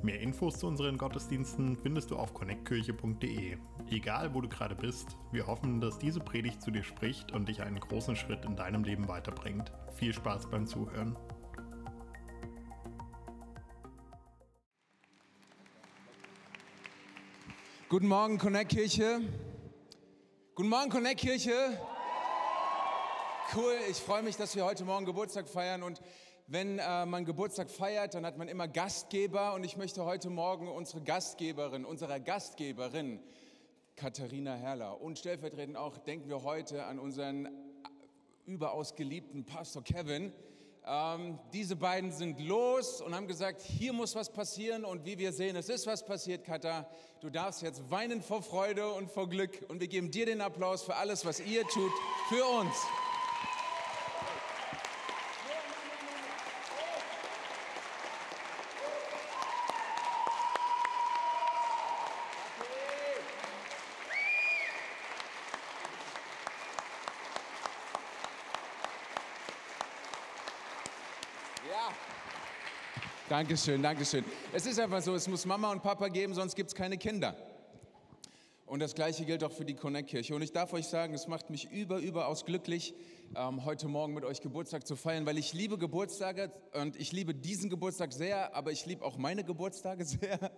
Mehr Infos zu unseren Gottesdiensten findest du auf connectkirche.de. Egal, wo du gerade bist, wir hoffen, dass diese Predigt zu dir spricht und dich einen großen Schritt in deinem Leben weiterbringt. Viel Spaß beim Zuhören. Guten Morgen, Connect Kirche. Guten Morgen, Connect Kirche. Cool, ich freue mich, dass wir heute Morgen Geburtstag feiern und wenn äh, man Geburtstag feiert, dann hat man immer Gastgeber und ich möchte heute Morgen unsere Gastgeberin, unserer Gastgeberin Katharina Herrler und stellvertretend auch denken wir heute an unseren überaus geliebten Pastor Kevin. Ähm, diese beiden sind los und haben gesagt, hier muss was passieren und wie wir sehen, es ist was passiert, Katha. Du darfst jetzt weinen vor Freude und vor Glück und wir geben dir den Applaus für alles, was ihr tut für uns. Dankeschön, Dankeschön. Es ist einfach so, es muss Mama und Papa geben, sonst gibt es keine Kinder. Und das Gleiche gilt auch für die Connect-Kirche. Und ich darf euch sagen, es macht mich über, überaus glücklich, ähm, heute Morgen mit euch Geburtstag zu feiern, weil ich liebe Geburtstage und ich liebe diesen Geburtstag sehr, aber ich liebe auch meine Geburtstage sehr,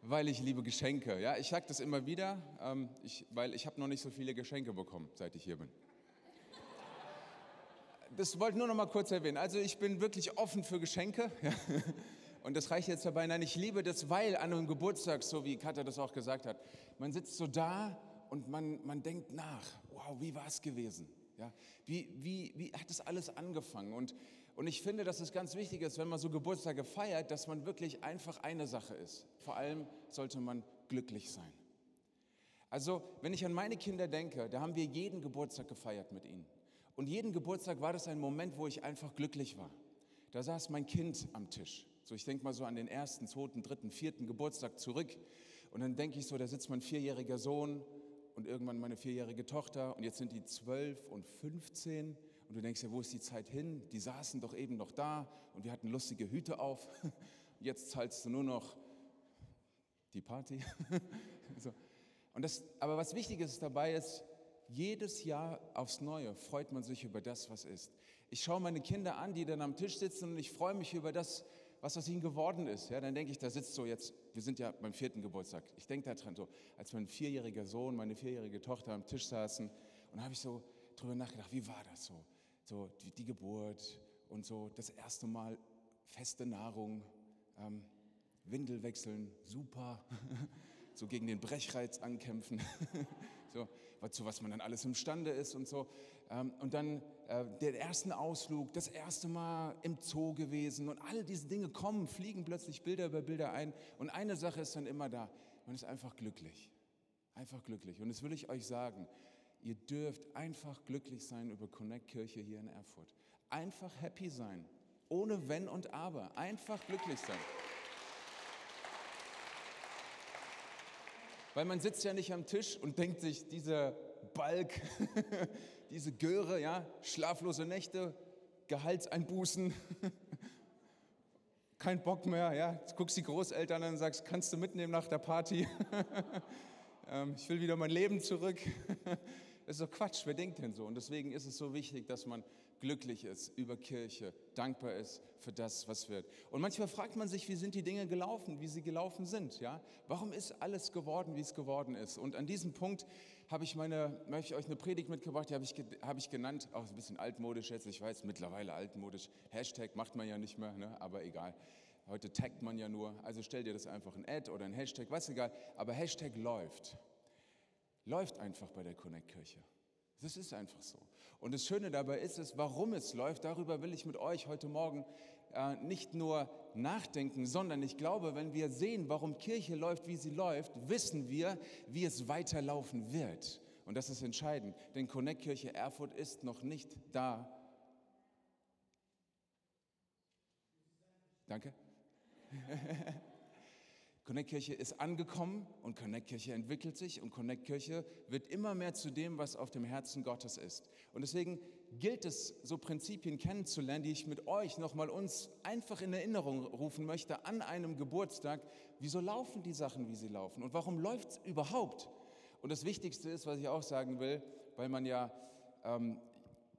weil ich liebe Geschenke. Ja, ich sage das immer wieder, ähm, ich, weil ich habe noch nicht so viele Geschenke bekommen, seit ich hier bin das wollte ich nur noch mal kurz erwähnen. Also ich bin wirklich offen für Geschenke. Und das reicht jetzt dabei. Nein, ich liebe das, weil an einem Geburtstag, so wie Katja das auch gesagt hat, man sitzt so da und man, man denkt nach. Wow, wie war es gewesen? Ja, wie, wie, wie hat das alles angefangen? Und, und ich finde, dass es ganz wichtig ist, wenn man so Geburtstage feiert, dass man wirklich einfach eine Sache ist. Vor allem sollte man glücklich sein. Also, wenn ich an meine Kinder denke, da haben wir jeden Geburtstag gefeiert mit ihnen. Und jeden Geburtstag war das ein Moment, wo ich einfach glücklich war. Da saß mein Kind am Tisch. So, ich denke mal so an den ersten, zweiten, dritten, vierten Geburtstag zurück. Und dann denke ich so, da sitzt mein vierjähriger Sohn und irgendwann meine vierjährige Tochter. Und jetzt sind die zwölf und 15. Und du denkst ja, wo ist die Zeit hin? Die saßen doch eben noch da und wir hatten lustige Hüte auf. Jetzt zahlst du nur noch die Party. so. und das, aber was wichtig ist dabei ist, jedes Jahr aufs Neue freut man sich über das, was ist. Ich schaue meine Kinder an, die dann am Tisch sitzen und ich freue mich über das, was aus ihnen geworden ist. Ja, dann denke ich, da sitzt so jetzt, wir sind ja beim vierten Geburtstag. Ich denke daran so, als mein vierjähriger Sohn, meine vierjährige Tochter am Tisch saßen und habe ich so drüber nachgedacht, wie war das so? So die, die Geburt und so das erste Mal feste Nahrung, ähm, Windel wechseln, super. so gegen den Brechreiz ankämpfen, so, zu was man dann alles imstande ist und so. Ähm, und dann äh, den ersten Ausflug, das erste Mal im Zoo gewesen und all diese Dinge kommen, fliegen plötzlich Bilder über Bilder ein. Und eine Sache ist dann immer da, man ist einfach glücklich. Einfach glücklich. Und das will ich euch sagen, ihr dürft einfach glücklich sein über Connect Kirche hier in Erfurt. Einfach happy sein, ohne Wenn und Aber. Einfach glücklich sein. Weil man sitzt ja nicht am Tisch und denkt sich, dieser Balk, diese Göre, ja, schlaflose Nächte, Gehaltseinbußen, kein Bock mehr, ja, Jetzt guckst die Großeltern an und sagst, kannst du mitnehmen nach der Party? Ähm, ich will wieder mein Leben zurück. Das ist doch Quatsch, wer denkt denn so? Und deswegen ist es so wichtig, dass man glücklich ist über Kirche, dankbar ist für das, was wird. Und manchmal fragt man sich, wie sind die Dinge gelaufen, wie sie gelaufen sind, ja? Warum ist alles geworden, wie es geworden ist? Und an diesem Punkt habe ich meine, möchte ich euch eine Predigt mitgebracht, die habe ich, habe ich genannt, auch ein bisschen altmodisch jetzt, ich weiß, mittlerweile altmodisch. Hashtag macht man ja nicht mehr, ne? aber egal. Heute taggt man ja nur, also stell dir das einfach ein Ad oder ein Hashtag, was egal, aber Hashtag läuft läuft einfach bei der Connect-Kirche. Das ist einfach so. Und das Schöne dabei ist es, warum es läuft, darüber will ich mit euch heute Morgen äh, nicht nur nachdenken, sondern ich glaube, wenn wir sehen, warum Kirche läuft, wie sie läuft, wissen wir, wie es weiterlaufen wird. Und das ist entscheidend, denn Connect Kirche Erfurt ist noch nicht da. Danke. Connect Kirche ist angekommen und Connect Kirche entwickelt sich und Connect Kirche wird immer mehr zu dem, was auf dem Herzen Gottes ist. Und deswegen gilt es, so Prinzipien kennenzulernen, die ich mit euch nochmal uns einfach in Erinnerung rufen möchte an einem Geburtstag. Wieso laufen die Sachen, wie sie laufen? Und warum läuft es überhaupt? Und das Wichtigste ist, was ich auch sagen will, weil man ja ähm,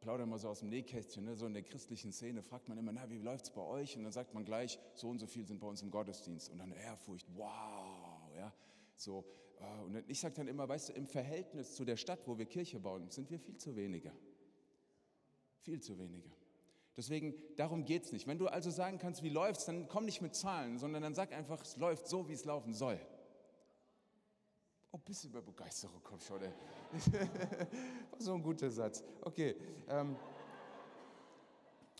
plaudern wir so aus dem Nähkästchen, ne? so in der christlichen Szene fragt man immer, na, wie läuft es bei euch? Und dann sagt man gleich, so und so viel sind bei uns im Gottesdienst. Und dann Ehrfurcht, wow, ja, so. Äh, und ich sage dann immer, weißt du, im Verhältnis zu der Stadt, wo wir Kirche bauen, sind wir viel zu wenige. Viel zu wenige. Deswegen, darum geht es nicht. Wenn du also sagen kannst, wie läuft es, dann komm nicht mit Zahlen, sondern dann sag einfach, es läuft so, wie es laufen soll. Bisschen mehr Begeisterung, komm schon. Ey. So ein guter Satz. Okay. Ähm,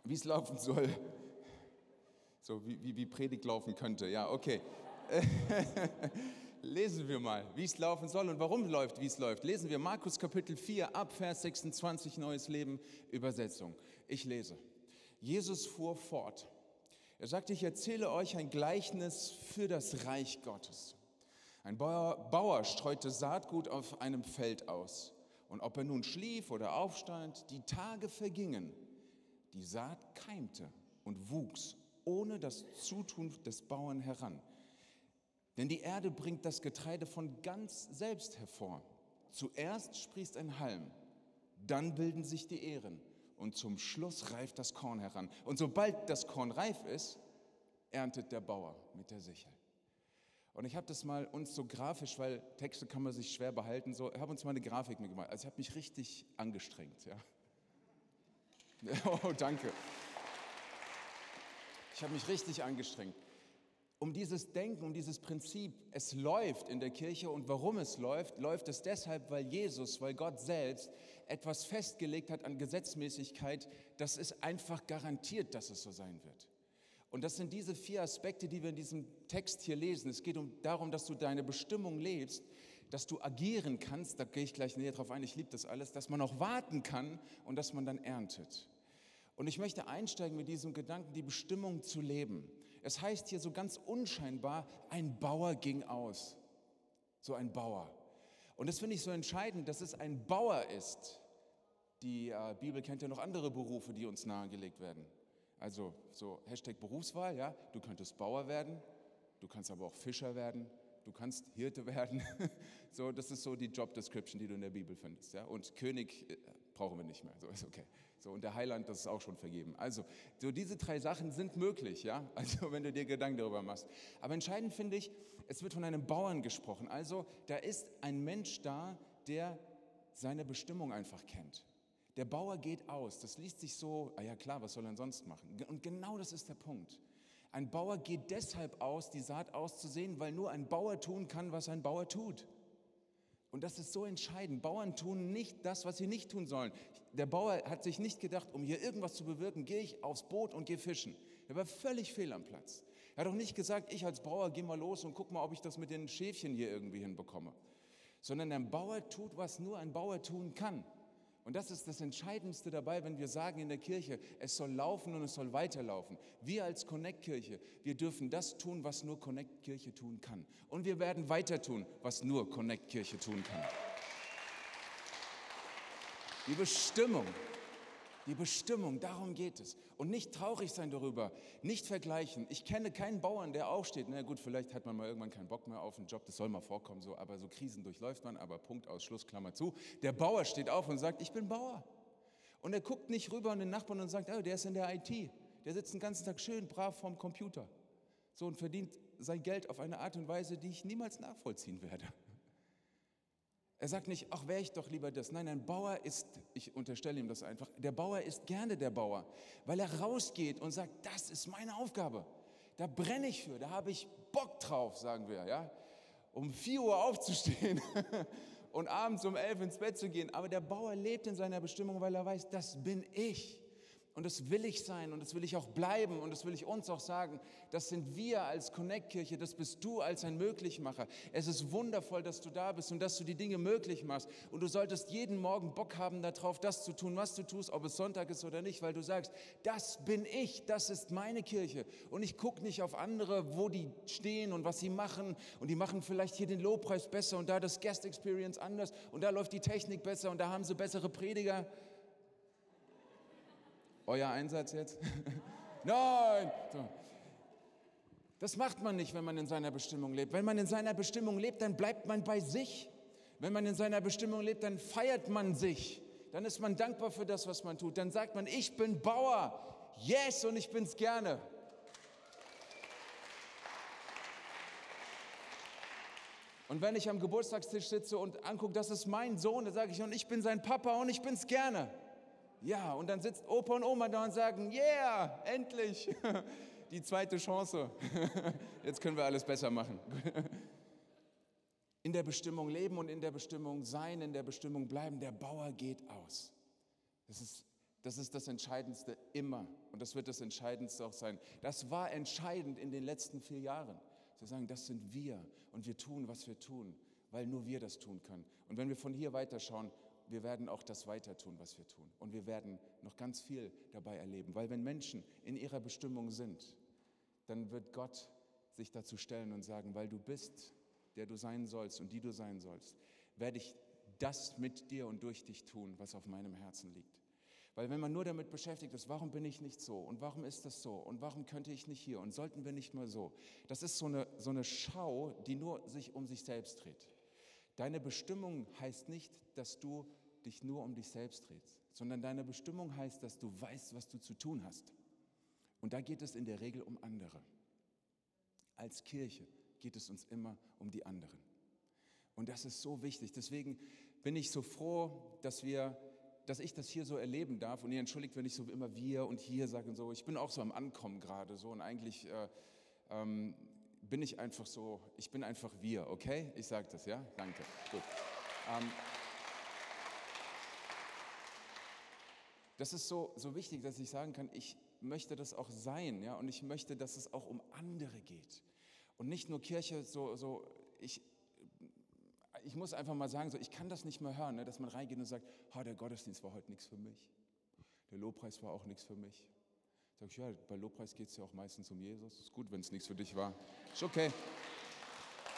wie es laufen soll. So wie, wie, wie Predigt laufen könnte. Ja, okay. Lesen wir mal, wie es laufen soll und warum läuft, wie es läuft. Lesen wir Markus Kapitel 4 ab Vers 26 Neues Leben Übersetzung. Ich lese. Jesus fuhr fort. Er sagte, ich erzähle euch ein Gleichnis für das Reich Gottes. Ein Bauer, Bauer streute Saatgut auf einem Feld aus. Und ob er nun schlief oder aufstand, die Tage vergingen. Die Saat keimte und wuchs ohne das Zutun des Bauern heran. Denn die Erde bringt das Getreide von ganz selbst hervor. Zuerst sprießt ein Halm, dann bilden sich die Ähren und zum Schluss reift das Korn heran. Und sobald das Korn reif ist, erntet der Bauer mit der Sichel. Und ich habe das mal uns so grafisch, weil Texte kann man sich schwer behalten, so, ich habe uns mal eine Grafik mitgemacht. Also ich habe mich richtig angestrengt, ja. Oh, danke. Ich habe mich richtig angestrengt. Um dieses Denken, um dieses Prinzip, es läuft in der Kirche und warum es läuft, läuft es deshalb, weil Jesus, weil Gott selbst etwas festgelegt hat an Gesetzmäßigkeit, das ist einfach garantiert, dass es so sein wird. Und das sind diese vier Aspekte, die wir in diesem Text hier lesen. Es geht um, darum, dass du deine Bestimmung lebst, dass du agieren kannst, da gehe ich gleich näher drauf ein, ich liebe das alles, dass man auch warten kann und dass man dann erntet. Und ich möchte einsteigen mit diesem Gedanken, die Bestimmung zu leben. Es heißt hier so ganz unscheinbar, ein Bauer ging aus. So ein Bauer. Und das finde ich so entscheidend, dass es ein Bauer ist. Die äh, Bibel kennt ja noch andere Berufe, die uns nahegelegt werden. Also so Hashtag Berufswahl, ja, du könntest Bauer werden, du kannst aber auch Fischer werden, du kannst Hirte werden. so, das ist so die Job Description, die du in der Bibel findest. Ja? Und König äh, brauchen wir nicht mehr, so ist okay. So, und der Heiland, das ist auch schon vergeben. Also, so diese drei Sachen sind möglich, ja, also wenn du dir Gedanken darüber machst. Aber entscheidend finde ich, es wird von einem Bauern gesprochen. Also, da ist ein Mensch da, der seine Bestimmung einfach kennt. Der Bauer geht aus. Das liest sich so, ah ja klar, was soll er sonst machen? Und genau das ist der Punkt. Ein Bauer geht deshalb aus, die Saat auszusehen, weil nur ein Bauer tun kann, was ein Bauer tut. Und das ist so entscheidend. Bauern tun nicht das, was sie nicht tun sollen. Der Bauer hat sich nicht gedacht, um hier irgendwas zu bewirken, gehe ich aufs Boot und gehe fischen. Er war völlig fehl am Platz. Er hat auch nicht gesagt, ich als Bauer gehe mal los und guck mal, ob ich das mit den Schäfchen hier irgendwie hinbekomme. Sondern ein Bauer tut, was nur ein Bauer tun kann. Und das ist das Entscheidendste dabei, wenn wir sagen in der Kirche, es soll laufen und es soll weiterlaufen. Wir als Connect-Kirche, wir dürfen das tun, was nur Connect-Kirche tun kann. Und wir werden weiter tun, was nur Connect-Kirche tun kann. Die Bestimmung die Bestimmung, darum geht es. Und nicht traurig sein darüber, nicht vergleichen. Ich kenne keinen Bauern, der aufsteht. Na gut, vielleicht hat man mal irgendwann keinen Bock mehr auf einen Job, das soll mal vorkommen, so, aber so Krisen durchläuft man, aber Punkt aus, Schluss, Klammer zu. Der Bauer steht auf und sagt, ich bin Bauer. Und er guckt nicht rüber an den Nachbarn und sagt, oh, der ist in der IT. Der sitzt den ganzen Tag schön brav vorm Computer. So und verdient sein Geld auf eine Art und Weise, die ich niemals nachvollziehen werde. Er sagt nicht, ach, wäre ich doch lieber das. Nein, ein Bauer ist, ich unterstelle ihm das einfach, der Bauer ist gerne der Bauer, weil er rausgeht und sagt, das ist meine Aufgabe. Da brenne ich für, da habe ich Bock drauf, sagen wir, ja. Um 4 Uhr aufzustehen und abends um 11 ins Bett zu gehen. Aber der Bauer lebt in seiner Bestimmung, weil er weiß, das bin ich. Und das will ich sein und das will ich auch bleiben und das will ich uns auch sagen. Das sind wir als Connect-Kirche, das bist du als ein Möglichmacher. Es ist wundervoll, dass du da bist und dass du die Dinge möglich machst. Und du solltest jeden Morgen Bock haben darauf, das zu tun, was du tust, ob es Sonntag ist oder nicht, weil du sagst, das bin ich, das ist meine Kirche. Und ich gucke nicht auf andere, wo die stehen und was sie machen. Und die machen vielleicht hier den Lobpreis besser und da das Guest Experience anders und da läuft die Technik besser und da haben sie bessere Prediger. Euer Einsatz jetzt? Nein! So. Das macht man nicht, wenn man in seiner Bestimmung lebt. Wenn man in seiner Bestimmung lebt, dann bleibt man bei sich. Wenn man in seiner Bestimmung lebt, dann feiert man sich. Dann ist man dankbar für das, was man tut. Dann sagt man, ich bin Bauer. Yes, und ich bin's gerne. Und wenn ich am Geburtstagstisch sitze und angucke, das ist mein Sohn, dann sage ich, und ich bin sein Papa und ich bin's gerne. Ja, und dann sitzt Opa und Oma da und sagen, yeah, endlich, die zweite Chance. Jetzt können wir alles besser machen. In der Bestimmung leben und in der Bestimmung sein, in der Bestimmung bleiben. Der Bauer geht aus. Das ist das ist das Entscheidendste immer und das wird das Entscheidendste auch sein. Das war entscheidend in den letzten vier Jahren. Zu sagen, das sind wir und wir tun, was wir tun, weil nur wir das tun können. Und wenn wir von hier weiterschauen, wir werden auch das weiter tun, was wir tun. Und wir werden noch ganz viel dabei erleben. Weil wenn Menschen in ihrer Bestimmung sind, dann wird Gott sich dazu stellen und sagen, weil du bist, der du sein sollst und die du sein sollst, werde ich das mit dir und durch dich tun, was auf meinem Herzen liegt. Weil wenn man nur damit beschäftigt ist, warum bin ich nicht so und warum ist das so und warum könnte ich nicht hier und sollten wir nicht mal so, das ist so eine, so eine Schau, die nur sich um sich selbst dreht. Deine Bestimmung heißt nicht, dass du dich nur um dich selbst drehst, sondern deine Bestimmung heißt, dass du weißt, was du zu tun hast. Und da geht es in der Regel um andere. Als Kirche geht es uns immer um die anderen. Und das ist so wichtig. Deswegen bin ich so froh, dass wir, dass ich das hier so erleben darf. Und ihr entschuldigt, wenn ich so immer wir und hier sage und so. Ich bin auch so am Ankommen gerade so und eigentlich äh, ähm, bin ich einfach so, ich bin einfach wir, okay? Ich sage das, ja? Danke. Gut. Ähm, das ist so, so wichtig, dass ich sagen kann, ich möchte das auch sein, ja? Und ich möchte, dass es auch um andere geht. Und nicht nur Kirche, so, so ich, ich muss einfach mal sagen, so, ich kann das nicht mehr hören, ne, dass man reingeht und sagt, oh, der Gottesdienst war heute nichts für mich. Der Lobpreis war auch nichts für mich. Sag ich, ja, bei Lobpreis geht es ja auch meistens um Jesus. Ist gut, wenn es nichts für dich war. Ist okay.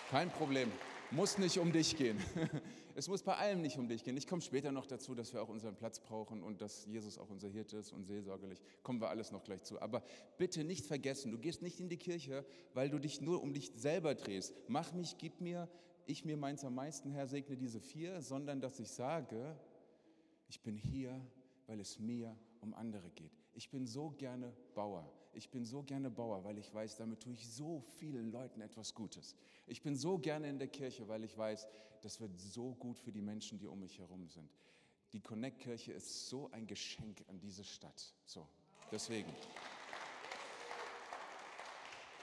Kein Problem. Muss nicht um dich gehen. Es muss bei allem nicht um dich gehen. Ich komme später noch dazu, dass wir auch unseren Platz brauchen und dass Jesus auch unser Hirte ist und seelsorgerlich. Kommen wir alles noch gleich zu. Aber bitte nicht vergessen, du gehst nicht in die Kirche, weil du dich nur um dich selber drehst. Mach mich, gib mir, ich mir meins am meisten, Herr, segne diese vier, sondern dass ich sage, ich bin hier, weil es mir um andere geht. Ich bin so gerne Bauer. Ich bin so gerne Bauer, weil ich weiß, damit tue ich so vielen Leuten etwas Gutes. Ich bin so gerne in der Kirche, weil ich weiß, das wird so gut für die Menschen, die um mich herum sind. Die Connect-Kirche ist so ein Geschenk an diese Stadt. So, deswegen.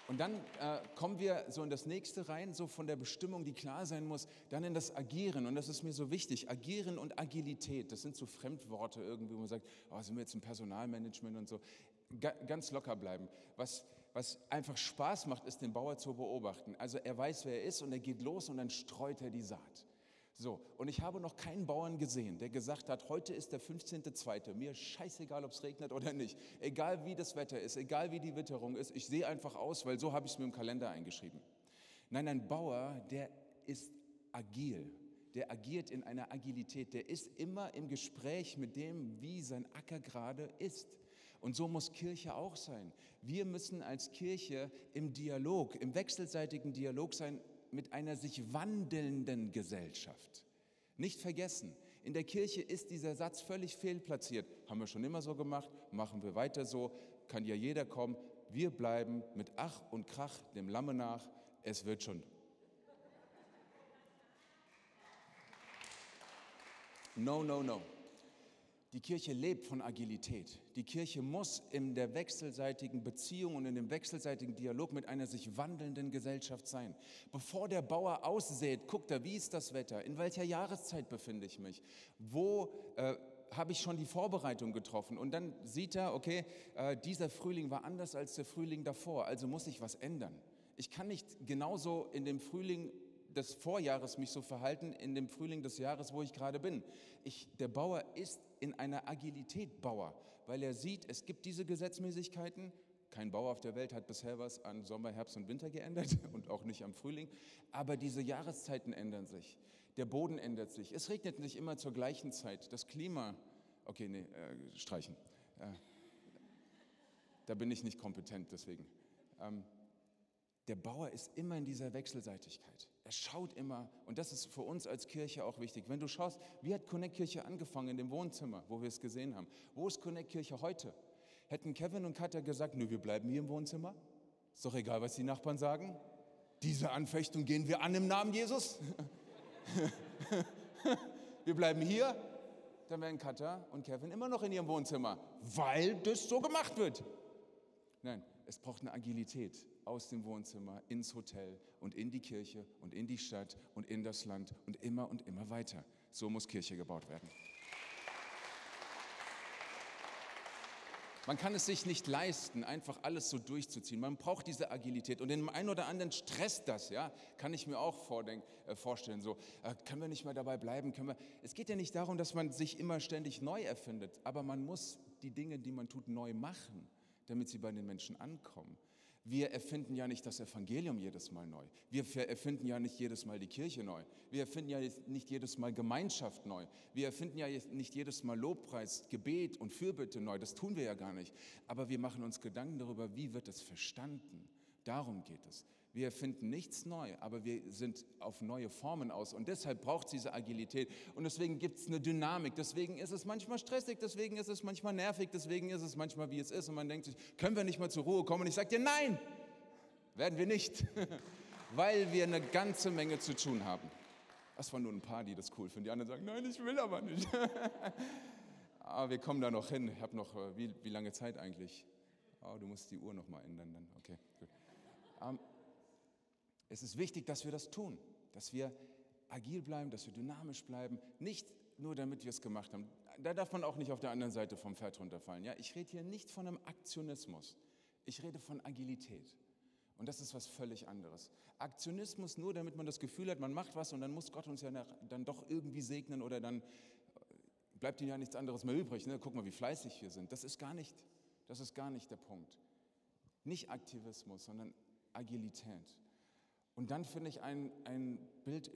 Und dann äh, kommen wir so in das nächste rein, so von der Bestimmung, die klar sein muss, dann in das Agieren. Und das ist mir so wichtig. Agieren und Agilität, das sind so Fremdworte irgendwie, wo man sagt, oh, sind wir jetzt im Personalmanagement und so. Ga ganz locker bleiben. Was, was einfach Spaß macht, ist den Bauer zu beobachten. Also er weiß, wer er ist und er geht los und dann streut er die Saat. So, und ich habe noch keinen Bauern gesehen, der gesagt hat, heute ist der 15.2., mir scheißegal, ob es regnet oder nicht, egal wie das Wetter ist, egal wie die Witterung ist, ich sehe einfach aus, weil so habe ich es mir im Kalender eingeschrieben. Nein, ein Bauer, der ist agil, der agiert in einer Agilität, der ist immer im Gespräch mit dem, wie sein Acker gerade ist. Und so muss Kirche auch sein. Wir müssen als Kirche im Dialog, im wechselseitigen Dialog sein mit einer sich wandelnden Gesellschaft. Nicht vergessen, in der Kirche ist dieser Satz völlig fehlplatziert. Haben wir schon immer so gemacht, machen wir weiter so, kann ja jeder kommen. Wir bleiben mit Ach und Krach dem Lamme nach, es wird schon. No, no, no. Die Kirche lebt von Agilität. Die Kirche muss in der wechselseitigen Beziehung und in dem wechselseitigen Dialog mit einer sich wandelnden Gesellschaft sein. Bevor der Bauer aussät, guckt er, wie ist das Wetter, in welcher Jahreszeit befinde ich mich, wo, äh, habe ich schon die Vorbereitung getroffen. Und dann sieht er, okay, äh, dieser Frühling war anders als der Frühling davor, also muss ich was ändern. Ich kann nicht genauso in dem Frühling des Vorjahres mich so verhalten, in dem Frühling des Jahres, wo ich gerade bin. Ich, der Bauer ist in einer Agilität Bauer, weil er sieht, es gibt diese Gesetzmäßigkeiten. Kein Bauer auf der Welt hat bisher was an Sommer, Herbst und Winter geändert und auch nicht am Frühling. Aber diese Jahreszeiten ändern sich. Der Boden ändert sich. Es regnet nicht immer zur gleichen Zeit. Das Klima, okay, nee, äh, streichen. Äh, da bin ich nicht kompetent, deswegen. Ähm, der Bauer ist immer in dieser Wechselseitigkeit. Er schaut immer, und das ist für uns als Kirche auch wichtig. Wenn du schaust, wie hat Connect Kirche angefangen in dem Wohnzimmer, wo wir es gesehen haben? Wo ist Connect Kirche heute? Hätten Kevin und Katja gesagt, nö, wir bleiben hier im Wohnzimmer? Ist doch egal, was die Nachbarn sagen. Diese Anfechtung gehen wir an im Namen Jesus. wir bleiben hier, dann wären Katja und Kevin immer noch in ihrem Wohnzimmer, weil das so gemacht wird. Nein, es braucht eine Agilität aus dem Wohnzimmer ins Hotel und in die Kirche und in die Stadt und in das Land und immer und immer weiter. So muss Kirche gebaut werden. Man kann es sich nicht leisten, einfach alles so durchzuziehen. Man braucht diese Agilität. Und dem einen oder anderen stresst das, ja, kann ich mir auch äh, vorstellen. So, äh, können wir nicht mal dabei bleiben? Können wir? Es geht ja nicht darum, dass man sich immer ständig neu erfindet, aber man muss die Dinge, die man tut, neu machen, damit sie bei den Menschen ankommen. Wir erfinden ja nicht das Evangelium jedes Mal neu. Wir erfinden ja nicht jedes Mal die Kirche neu. Wir erfinden ja nicht jedes Mal Gemeinschaft neu. Wir erfinden ja nicht jedes Mal Lobpreis, Gebet und Fürbitte neu. Das tun wir ja gar nicht. Aber wir machen uns Gedanken darüber, wie wird es verstanden. Darum geht es. Wir erfinden nichts neu, aber wir sind auf neue Formen aus. Und deshalb braucht es diese Agilität. Und deswegen gibt es eine Dynamik. Deswegen ist es manchmal stressig, deswegen ist es manchmal nervig, deswegen ist es manchmal, wie es ist. Und man denkt sich, können wir nicht mal zur Ruhe kommen? Und ich sage dir, nein, werden wir nicht. Weil wir eine ganze Menge zu tun haben. Das waren nur ein paar, die das cool finden. Die anderen sagen, nein, ich will aber nicht. aber wir kommen da noch hin. Ich habe noch, äh, wie, wie lange Zeit eigentlich? Oh, du musst die Uhr noch mal ändern dann. Okay, gut. Um, ähm, es ist wichtig, dass wir das tun, dass wir agil bleiben, dass wir dynamisch bleiben, nicht nur damit wir es gemacht haben. Da darf man auch nicht auf der anderen Seite vom Pferd runterfallen. Ja? Ich rede hier nicht von einem Aktionismus, ich rede von Agilität. Und das ist was völlig anderes. Aktionismus nur, damit man das Gefühl hat, man macht was und dann muss Gott uns ja dann doch irgendwie segnen oder dann bleibt ihm ja nichts anderes mehr übrig. Ne? Guck mal, wie fleißig wir sind. Das ist gar nicht, das ist gar nicht der Punkt. Nicht Aktivismus, sondern Agilität. Und dann finde ich ein, ein Bild,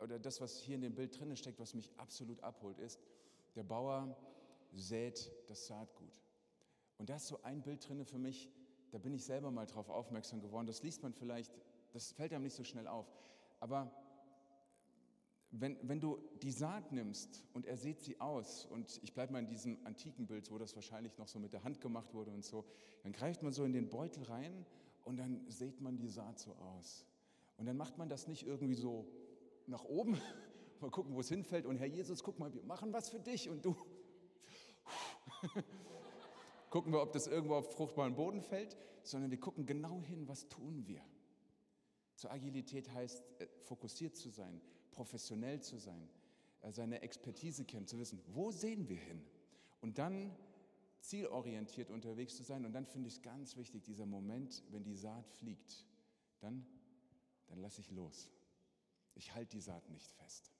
oder das, was hier in dem Bild drin steckt, was mich absolut abholt, ist, der Bauer sät das Saatgut. Und da ist so ein Bild drin für mich, da bin ich selber mal drauf aufmerksam geworden. Das liest man vielleicht, das fällt einem nicht so schnell auf. Aber wenn, wenn du die Saat nimmst und er sät sie aus, und ich bleibe mal in diesem antiken Bild, wo das wahrscheinlich noch so mit der Hand gemacht wurde und so, dann greift man so in den Beutel rein und dann sät man die Saat so aus. Und dann macht man das nicht irgendwie so nach oben, mal gucken, wo es hinfällt. Und Herr Jesus, guck mal, wir machen was für dich und du. gucken wir, ob das irgendwo auf fruchtbaren Boden fällt, sondern wir gucken genau hin, was tun wir. Zur Agilität heißt, äh, fokussiert zu sein, professionell zu sein, äh, seine Expertise kennen, zu wissen, wo sehen wir hin? Und dann zielorientiert unterwegs zu sein. Und dann finde ich es ganz wichtig, dieser Moment, wenn die Saat fliegt, dann, dann lasse ich los. Ich halte die Saat nicht fest.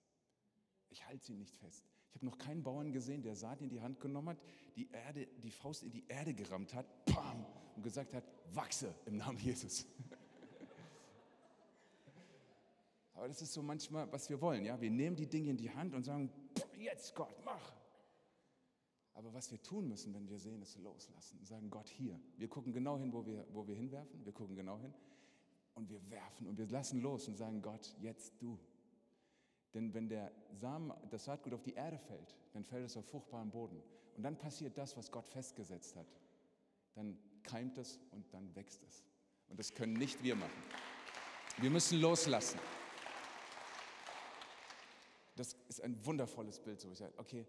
Ich halte sie nicht fest. Ich habe noch keinen Bauern gesehen, der Saat in die Hand genommen hat, die, Erde, die Faust in die Erde gerammt hat, bam, und gesagt hat, wachse im Namen Jesus. Aber das ist so manchmal, was wir wollen. Ja? Wir nehmen die Dinge in die Hand und sagen, jetzt Gott, mach. Aber was wir tun müssen, wenn wir sehen, ist loslassen sagen, Gott hier. Wir gucken genau hin, wo wir, wo wir hinwerfen. Wir gucken genau hin. Und wir werfen und wir lassen los und sagen, Gott, jetzt du. Denn wenn der Samen, das Saatgut auf die Erde fällt, dann fällt es auf fruchtbaren Boden. Und dann passiert das, was Gott festgesetzt hat. Dann keimt es und dann wächst es. Und das können nicht wir machen. Wir müssen loslassen. Das ist ein wundervolles Bild, so ich sage, okay,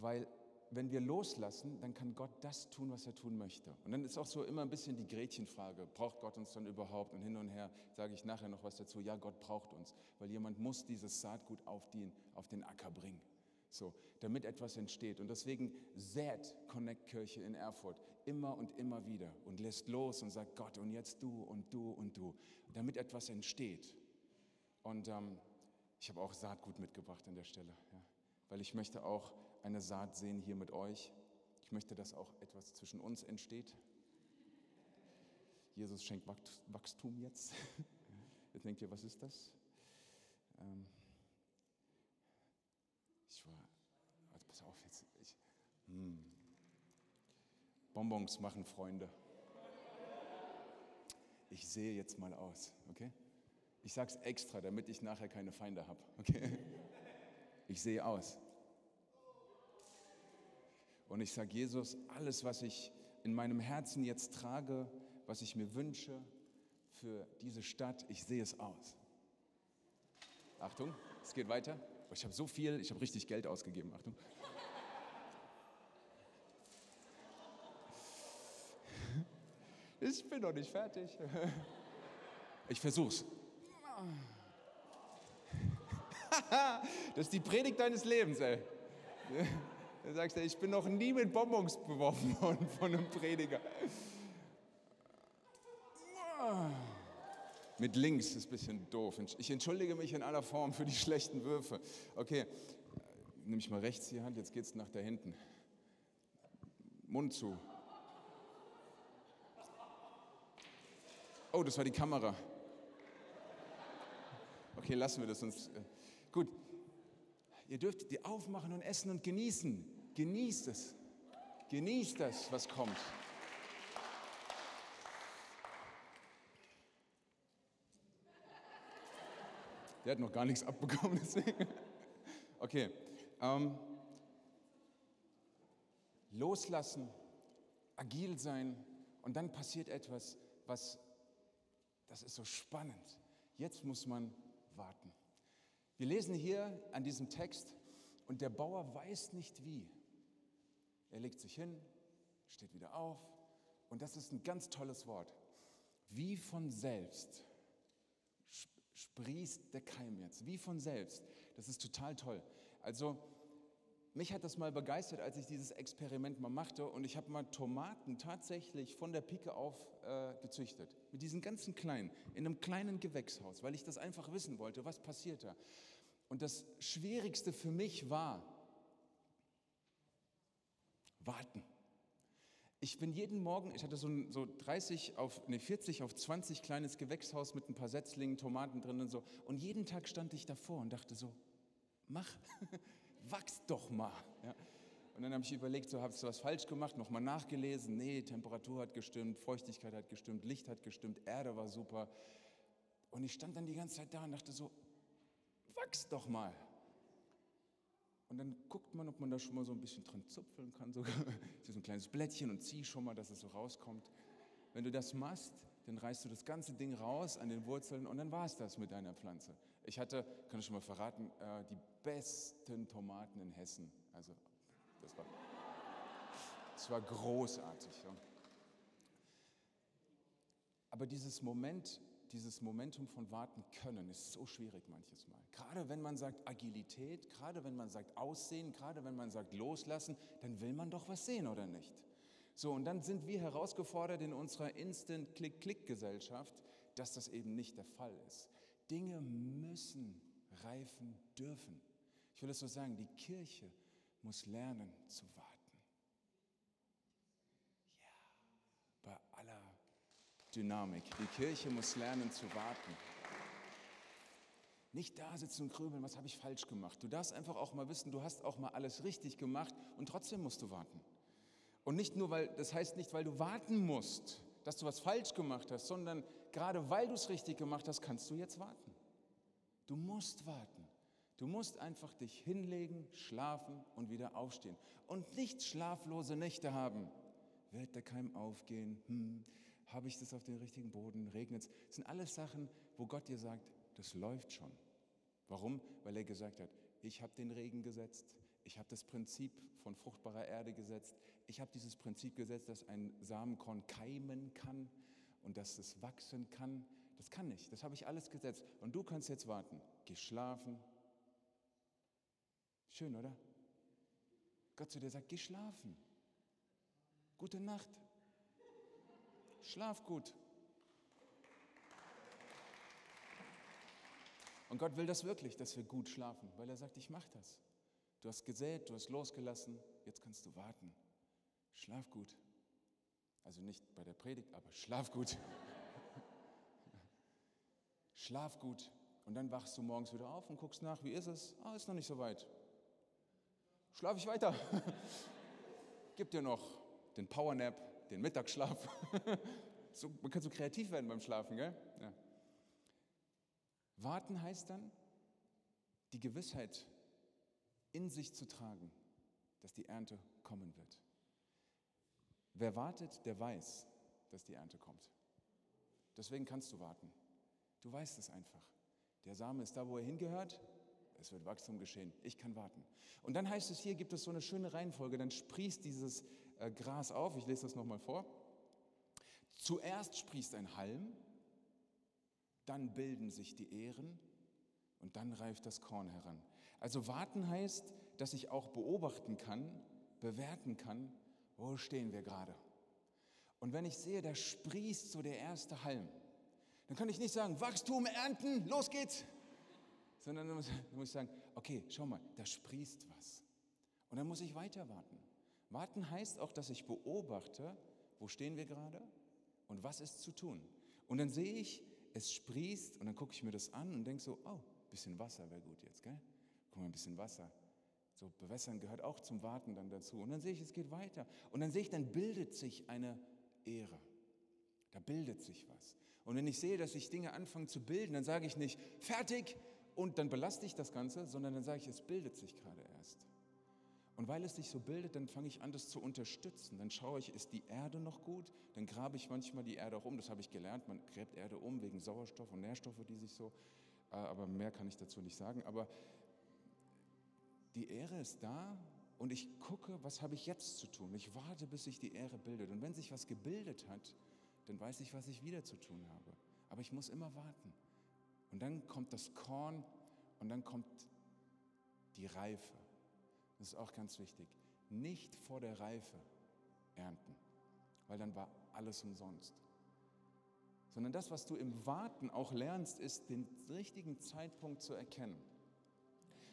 weil wenn wir loslassen, dann kann Gott das tun, was er tun möchte. Und dann ist auch so immer ein bisschen die Gretchenfrage, braucht Gott uns dann überhaupt? Und hin und her sage ich nachher noch was dazu, ja, Gott braucht uns, weil jemand muss dieses Saatgut auf den, auf den Acker bringen. So, damit etwas entsteht. Und deswegen sät Connect Kirche in Erfurt immer und immer wieder und lässt los und sagt Gott und jetzt du und du und du, damit etwas entsteht. Und ähm, ich habe auch Saatgut mitgebracht an der Stelle, ja, weil ich möchte auch eine Saat sehen hier mit euch. Ich möchte, dass auch etwas zwischen uns entsteht. Jesus schenkt Wachstum jetzt. Jetzt denkt ihr, was ist das? Ähm, ich war, also pass auf jetzt, ich, hm. Bonbons machen Freunde. Ich sehe jetzt mal aus, okay? Ich sage es extra, damit ich nachher keine Feinde habe, okay? Ich sehe aus. Und ich sage Jesus, alles, was ich in meinem Herzen jetzt trage, was ich mir wünsche für diese Stadt, ich sehe es aus. Achtung, es geht weiter. Ich habe so viel, ich habe richtig Geld ausgegeben. Achtung. Ich bin noch nicht fertig. Ich versuch's. Das ist die Predigt deines Lebens, ey. Du sagst, ich bin noch nie mit Bonbons beworfen worden von einem Prediger. Mit links ist ein bisschen doof. Ich entschuldige mich in aller Form für die schlechten Würfe. Okay, nehme ich mal rechts die Hand, jetzt geht es nach da hinten. Mund zu. Oh, das war die Kamera. Okay, lassen wir das uns. Äh, gut. Ihr dürft die aufmachen und essen und genießen. Genießt es. Genießt das, was kommt. Der hat noch gar nichts abbekommen, deswegen. Okay. Ähm, loslassen, agil sein und dann passiert etwas, was, das ist so spannend. Jetzt muss man warten. Wir lesen hier an diesem Text, und der Bauer weiß nicht wie. Er legt sich hin, steht wieder auf, und das ist ein ganz tolles Wort. Wie von selbst sprießt der Keim jetzt, wie von selbst. Das ist total toll. Also, mich hat das mal begeistert, als ich dieses Experiment mal machte und ich habe mal Tomaten tatsächlich von der Pike auf äh, gezüchtet. Mit diesen ganzen kleinen, in einem kleinen Gewächshaus, weil ich das einfach wissen wollte, was passiert da. Und das Schwierigste für mich war, warten. Ich bin jeden Morgen, ich hatte so, ein, so 30 auf, nee, 40 auf 20 kleines Gewächshaus mit ein paar Setzlingen, Tomaten drin und so. Und jeden Tag stand ich davor und dachte so, mach, wachs doch mal. Ja. Und dann habe ich überlegt, so habe ich was falsch gemacht, nochmal nachgelesen. Nee, Temperatur hat gestimmt, Feuchtigkeit hat gestimmt, Licht hat gestimmt, Erde war super. Und ich stand dann die ganze Zeit da und dachte so, wachs doch mal. Und dann guckt man, ob man da schon mal so ein bisschen dran zupfeln kann, sogar. so ein kleines Blättchen und zieh schon mal, dass es so rauskommt. Wenn du das machst, dann reißt du das ganze Ding raus an den Wurzeln und dann war es das mit deiner Pflanze. Ich hatte, kann ich schon mal verraten, äh, die besten Tomaten in Hessen. Also, das war, das war großartig. Aber dieses Moment, dieses Momentum von warten können ist so schwierig manches Mal. Gerade wenn man sagt Agilität, gerade wenn man sagt Aussehen, gerade wenn man sagt Loslassen, dann will man doch was sehen, oder nicht? So, und dann sind wir herausgefordert in unserer Instant-Click-Click-Gesellschaft, dass das eben nicht der Fall ist. Dinge müssen reifen dürfen. Ich will es so sagen, die Kirche muss lernen zu warten. Ja, bei aller Dynamik. Die Kirche muss lernen zu warten. Nicht da sitzen und grübeln, was habe ich falsch gemacht. Du darfst einfach auch mal wissen, du hast auch mal alles richtig gemacht und trotzdem musst du warten. Und nicht nur, weil, das heißt nicht, weil du warten musst, dass du was falsch gemacht hast, sondern gerade weil du es richtig gemacht hast, kannst du jetzt warten. Du musst warten. Du musst einfach dich hinlegen, schlafen und wieder aufstehen. Und nicht schlaflose Nächte haben. Wird der Keim aufgehen? Hm, Habe ich das auf den richtigen Boden? Regnet es? Das sind alles Sachen, wo Gott dir sagt, das läuft schon. Warum? Weil er gesagt hat, ich habe den Regen gesetzt, ich habe das Prinzip von fruchtbarer Erde gesetzt. Ich habe dieses Prinzip gesetzt, dass ein Samenkorn keimen kann und dass es wachsen kann. Das kann ich. Das habe ich alles gesetzt. Und du kannst jetzt warten. Geh schlafen. Schön, oder? Gott zu dir sagt, geh schlafen. Gute Nacht. Schlaf gut. Und Gott will das wirklich, dass wir gut schlafen, weil er sagt, ich mache das. Du hast gesät, du hast losgelassen, jetzt kannst du warten. Schlaf gut. Also nicht bei der Predigt, aber schlaf gut. schlaf gut. Und dann wachst du morgens wieder auf und guckst nach, wie ist es? Ah, ist noch nicht so weit. Schlaf ich weiter. Gib dir noch den Powernap, den Mittagsschlaf. so, man kann so kreativ werden beim Schlafen, gell? Ja. Warten heißt dann, die Gewissheit in sich zu tragen, dass die Ernte kommen wird. Wer wartet, der weiß, dass die Ernte kommt. Deswegen kannst du warten. Du weißt es einfach. Der Same ist da, wo er hingehört. Es wird Wachstum geschehen. Ich kann warten. Und dann heißt es hier, gibt es so eine schöne Reihenfolge. Dann sprießt dieses Gras auf. Ich lese das nochmal vor. Zuerst sprießt ein Halm, dann bilden sich die Ähren und dann reift das Korn heran. Also warten heißt, dass ich auch beobachten kann, bewerten kann, wo stehen wir gerade. Und wenn ich sehe, da sprießt so der erste Halm, dann kann ich nicht sagen, Wachstum, Ernten, los geht's. Sondern dann muss, dann muss ich sagen, okay, schau mal, da sprießt was. Und dann muss ich weiter warten. Warten heißt auch, dass ich beobachte, wo stehen wir gerade und was ist zu tun. Und dann sehe ich, es sprießt und dann gucke ich mir das an und denke so, oh, ein bisschen Wasser wäre gut jetzt, gell? Guck mal, ein bisschen Wasser. So bewässern gehört auch zum Warten dann dazu. Und dann sehe ich, es geht weiter. Und dann sehe ich, dann bildet sich eine Ehre. Da bildet sich was. Und wenn ich sehe, dass sich Dinge anfangen zu bilden, dann sage ich nicht, fertig, und dann belaste ich das Ganze, sondern dann sage ich, es bildet sich gerade erst. Und weil es sich so bildet, dann fange ich an, das zu unterstützen. Dann schaue ich, ist die Erde noch gut? Dann grabe ich manchmal die Erde auch um. Das habe ich gelernt. Man gräbt Erde um wegen Sauerstoff und Nährstoffe, die sich so. Äh, aber mehr kann ich dazu nicht sagen. Aber die Ehre ist da und ich gucke, was habe ich jetzt zu tun. Ich warte, bis sich die Ehre bildet. Und wenn sich was gebildet hat, dann weiß ich, was ich wieder zu tun habe. Aber ich muss immer warten. Und dann kommt das Korn und dann kommt die Reife. Das ist auch ganz wichtig. Nicht vor der Reife ernten, weil dann war alles umsonst. Sondern das, was du im Warten auch lernst, ist den richtigen Zeitpunkt zu erkennen.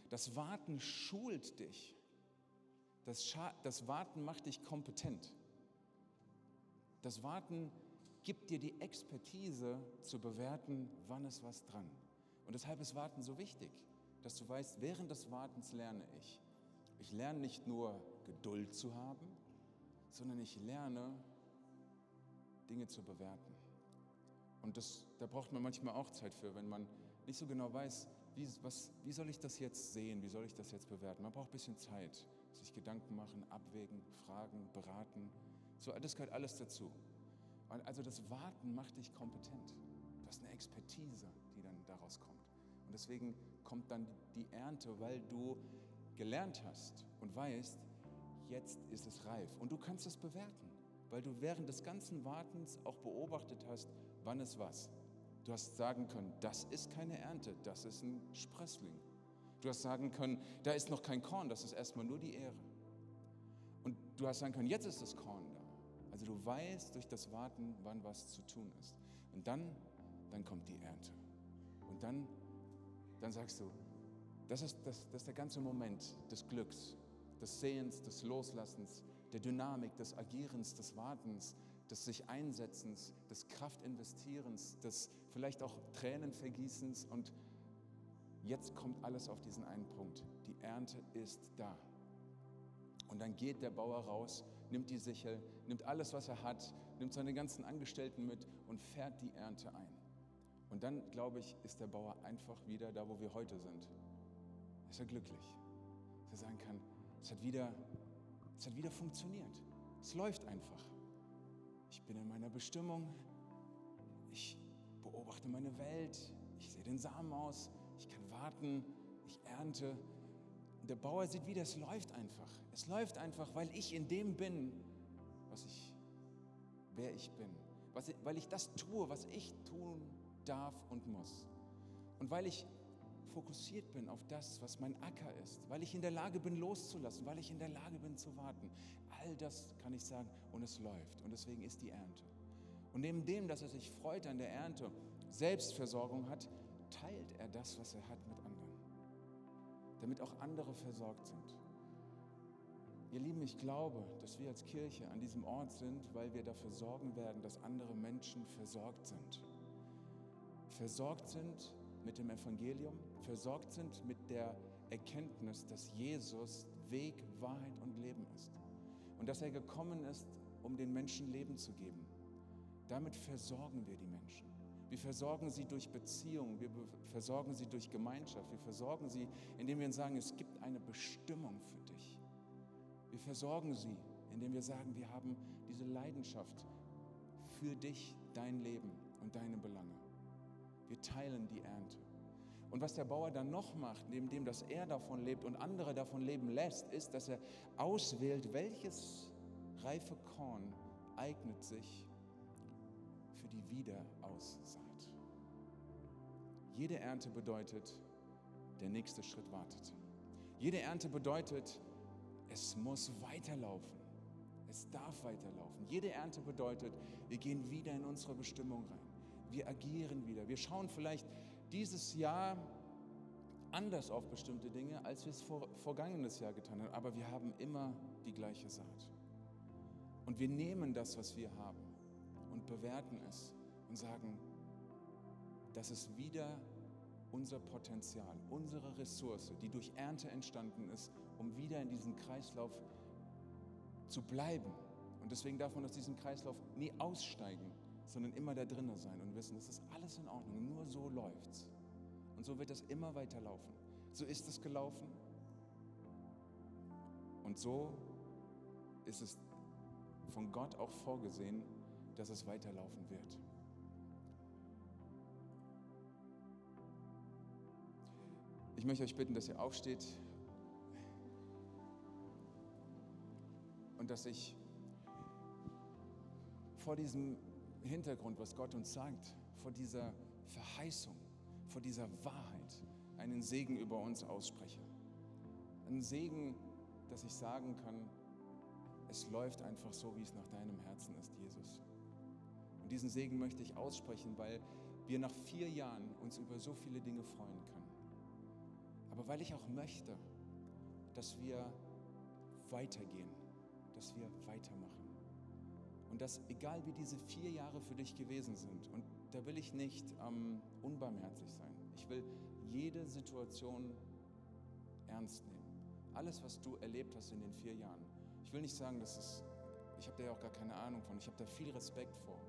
Das Warten schult dich. Das, Scha das Warten macht dich kompetent. Das Warten gibt dir die Expertise zu bewerten, wann ist was dran. Und deshalb ist Warten so wichtig, dass du weißt, während des Wartens lerne ich. Ich lerne nicht nur Geduld zu haben, sondern ich lerne Dinge zu bewerten. Und das, da braucht man manchmal auch Zeit für, wenn man nicht so genau weiß, wie, was, wie soll ich das jetzt sehen, wie soll ich das jetzt bewerten. Man braucht ein bisschen Zeit, sich Gedanken machen, abwägen, fragen, beraten. So, das gehört alles dazu. Also das Warten macht dich kompetent. Du hast eine Expertise, die dann daraus kommt. Und deswegen kommt dann die Ernte, weil du gelernt hast und weißt, jetzt ist es reif. Und du kannst es bewerten, weil du während des ganzen Wartens auch beobachtet hast, wann es was. Du hast sagen können, das ist keine Ernte, das ist ein Sprössling. Du hast sagen können, da ist noch kein Korn, das ist erstmal nur die Ehre. Und du hast sagen können, jetzt ist das Korn da. Also du weißt durch das Warten, wann was zu tun ist. Und dann, dann kommt die Ernte. Und dann, dann sagst du, das ist, das, das ist der ganze Moment des Glücks, des Sehens, des Loslassens, der Dynamik, des Agierens, des Wartens, des sich Einsetzens, des Kraftinvestierens, des vielleicht auch Tränenvergießens. Und jetzt kommt alles auf diesen einen Punkt. Die Ernte ist da. Und dann geht der Bauer raus, nimmt die Sichel, nimmt alles, was er hat, nimmt seine ganzen Angestellten mit und fährt die Ernte ein. Und dann, glaube ich, ist der Bauer einfach wieder da, wo wir heute sind ist er glücklich. Dass er sagen kann, es hat wieder, es hat wieder funktioniert. Es läuft einfach. Ich bin in meiner Bestimmung. Ich beobachte meine Welt. Ich sehe den Samen aus. Ich kann warten. Ich ernte. Der Bauer sieht wieder, es läuft einfach. Es läuft einfach, weil ich in dem bin, was ich, wer ich bin. Was, weil ich das tue, was ich tun darf und muss. Und weil ich fokussiert bin auf das, was mein Acker ist, weil ich in der Lage bin loszulassen, weil ich in der Lage bin zu warten. All das kann ich sagen und es läuft und deswegen ist die Ernte. Und neben dem, dass er sich freut an der Ernte, Selbstversorgung hat, teilt er das, was er hat mit anderen, damit auch andere versorgt sind. Ihr Lieben, ich glaube, dass wir als Kirche an diesem Ort sind, weil wir dafür sorgen werden, dass andere Menschen versorgt sind. Versorgt sind mit dem Evangelium, versorgt sind mit der Erkenntnis, dass Jesus Weg, Wahrheit und Leben ist. Und dass er gekommen ist, um den Menschen Leben zu geben. Damit versorgen wir die Menschen. Wir versorgen sie durch Beziehung, wir versorgen sie durch Gemeinschaft, wir versorgen sie, indem wir sagen, es gibt eine Bestimmung für dich. Wir versorgen sie, indem wir sagen, wir haben diese Leidenschaft für dich, dein Leben und deine Belange. Wir teilen die Ernte. Und was der Bauer dann noch macht, neben dem, dass er davon lebt und andere davon leben lässt, ist, dass er auswählt, welches reife Korn eignet sich für die Wiederaussaat. Jede Ernte bedeutet, der nächste Schritt wartet. Jede Ernte bedeutet, es muss weiterlaufen. Es darf weiterlaufen. Jede Ernte bedeutet, wir gehen wieder in unsere Bestimmung rein. Wir agieren wieder. Wir schauen vielleicht dieses Jahr anders auf bestimmte Dinge, als wir es vor, vergangenes Jahr getan haben. Aber wir haben immer die gleiche Saat. Und wir nehmen das, was wir haben und bewerten es und sagen, das ist wieder unser Potenzial, unsere Ressource, die durch Ernte entstanden ist, um wieder in diesem Kreislauf zu bleiben. Und deswegen darf man aus diesem Kreislauf nie aussteigen, sondern immer da drinnen sein und wissen, es ist alles in Ordnung, nur so läuft's. Und so wird es immer weiterlaufen. So ist es gelaufen. Und so ist es von Gott auch vorgesehen, dass es weiterlaufen wird. Ich möchte euch bitten, dass ihr aufsteht und dass ich vor diesem Hintergrund, was Gott uns sagt, vor dieser Verheißung, vor dieser Wahrheit einen Segen über uns ausspreche. Einen Segen, dass ich sagen kann, es läuft einfach so, wie es nach deinem Herzen ist, Jesus. Und diesen Segen möchte ich aussprechen, weil wir nach vier Jahren uns über so viele Dinge freuen können. Aber weil ich auch möchte, dass wir weitergehen, dass wir weitermachen. Und dass, egal wie diese vier Jahre für dich gewesen sind, und da will ich nicht ähm, unbarmherzig sein, ich will jede Situation ernst nehmen. Alles, was du erlebt hast in den vier Jahren. Ich will nicht sagen, dass es, ich habe da ja auch gar keine Ahnung von, ich habe da viel Respekt vor.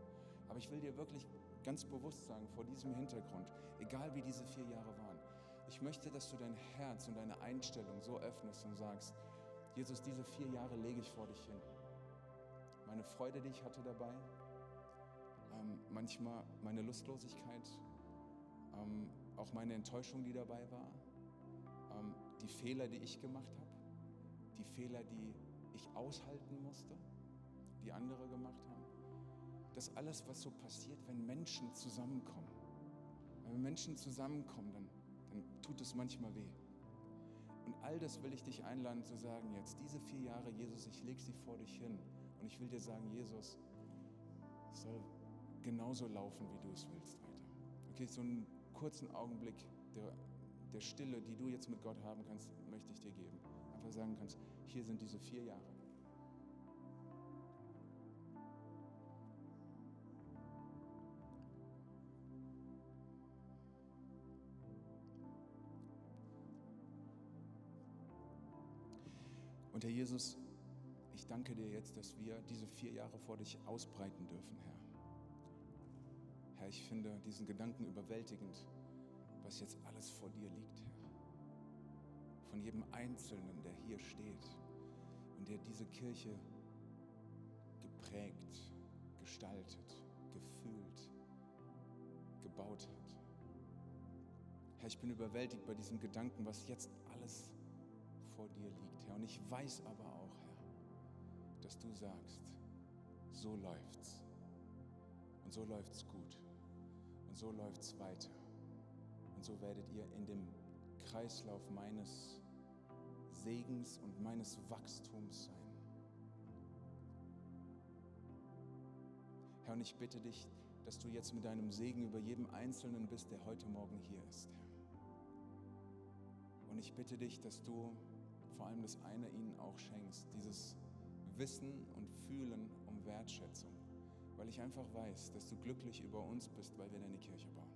Aber ich will dir wirklich ganz bewusst sagen, vor diesem Hintergrund, egal wie diese vier Jahre waren, ich möchte, dass du dein Herz und deine Einstellung so öffnest und sagst, Jesus, diese vier Jahre lege ich vor dich hin. Meine Freude, die ich hatte dabei, ähm, manchmal meine Lustlosigkeit, ähm, auch meine Enttäuschung, die dabei war, ähm, die Fehler, die ich gemacht habe, die Fehler, die ich aushalten musste, die andere gemacht haben. Das alles, was so passiert, wenn Menschen zusammenkommen. Wenn Menschen zusammenkommen, dann, dann tut es manchmal weh. Und all das will ich dich einladen zu sagen jetzt. Diese vier Jahre, Jesus, ich lege sie vor dich hin. Und ich will dir sagen, Jesus, es soll genauso laufen, wie du es willst weiter. Okay, so einen kurzen Augenblick der, der Stille, die du jetzt mit Gott haben kannst, möchte ich dir geben. Einfach sagen kannst, hier sind diese vier Jahre. Und Herr Jesus, ich danke dir jetzt, dass wir diese vier Jahre vor dich ausbreiten dürfen, Herr. Herr, ich finde diesen Gedanken überwältigend, was jetzt alles vor dir liegt, Herr. Von jedem Einzelnen, der hier steht und der diese Kirche geprägt, gestaltet, gefühlt, gebaut hat. Herr, ich bin überwältigt bei diesem Gedanken, was jetzt alles vor dir liegt, Herr. Und ich weiß aber dass du sagst, so läuft's. Und so läuft's gut. Und so läuft's weiter. Und so werdet ihr in dem Kreislauf meines Segens und meines Wachstums sein. Herr, und ich bitte dich, dass du jetzt mit deinem Segen über jedem Einzelnen bist, der heute Morgen hier ist. Und ich bitte dich, dass du vor allem das eine ihnen auch schenkst, dieses Wissen und Fühlen um Wertschätzung, weil ich einfach weiß, dass du glücklich über uns bist, weil wir deine Kirche bauen.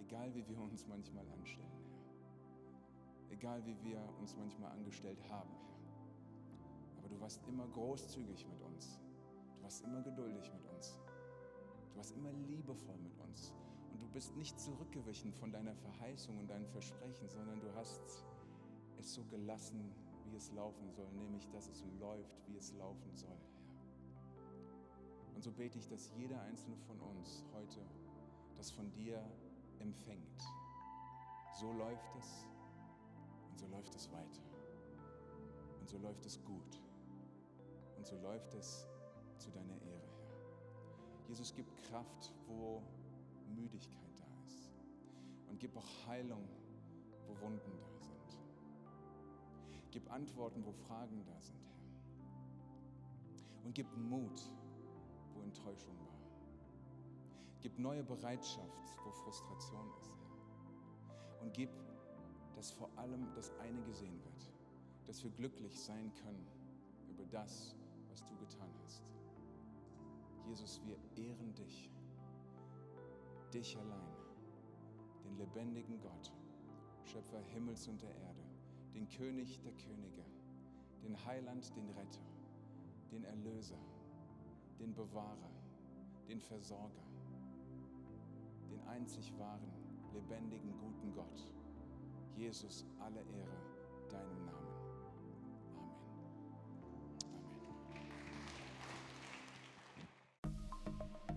Egal wie wir uns manchmal anstellen, Herr. Egal wie wir uns manchmal angestellt haben, Herr. Aber du warst immer großzügig mit uns. Du warst immer geduldig mit uns. Du warst immer liebevoll mit uns. Und du bist nicht zurückgewichen von deiner Verheißung und deinen Versprechen, sondern du hast es so gelassen, wie es laufen soll, nämlich dass es läuft, wie es laufen soll. Und so bete ich, dass jeder einzelne von uns heute das von dir empfängt. So läuft es und so läuft es weiter. Und so läuft es gut. Und so läuft es zu deiner Ehre, Herr. Jesus, gib Kraft, wo Müdigkeit da ist. Und gib auch Heilung, wo Wunden da sind. Gib Antworten, wo Fragen da sind, Herr. Und gib Mut, wo Enttäuschung war. Gib neue Bereitschaft, wo Frustration ist, Herr. Und gib, dass vor allem das eine gesehen wird, dass wir glücklich sein können über das, was du getan hast. Jesus, wir ehren dich, dich allein, den lebendigen Gott, Schöpfer Himmels und der Erde, den König der Könige, den Heiland, den Retter, den Erlöser, den Bewahrer, den Versorger, den einzig wahren, lebendigen, guten Gott. Jesus, alle Ehre deinem Namen.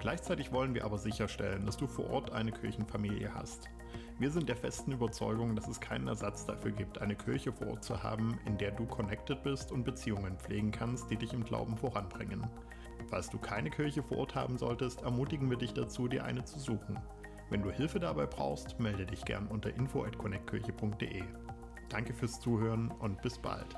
Gleichzeitig wollen wir aber sicherstellen, dass du vor Ort eine Kirchenfamilie hast. Wir sind der festen Überzeugung, dass es keinen Ersatz dafür gibt, eine Kirche vor Ort zu haben, in der du connected bist und Beziehungen pflegen kannst, die dich im Glauben voranbringen. Falls du keine Kirche vor Ort haben solltest, ermutigen wir dich dazu, dir eine zu suchen. Wenn du Hilfe dabei brauchst, melde dich gern unter info@connectkirche.de. Danke fürs Zuhören und bis bald.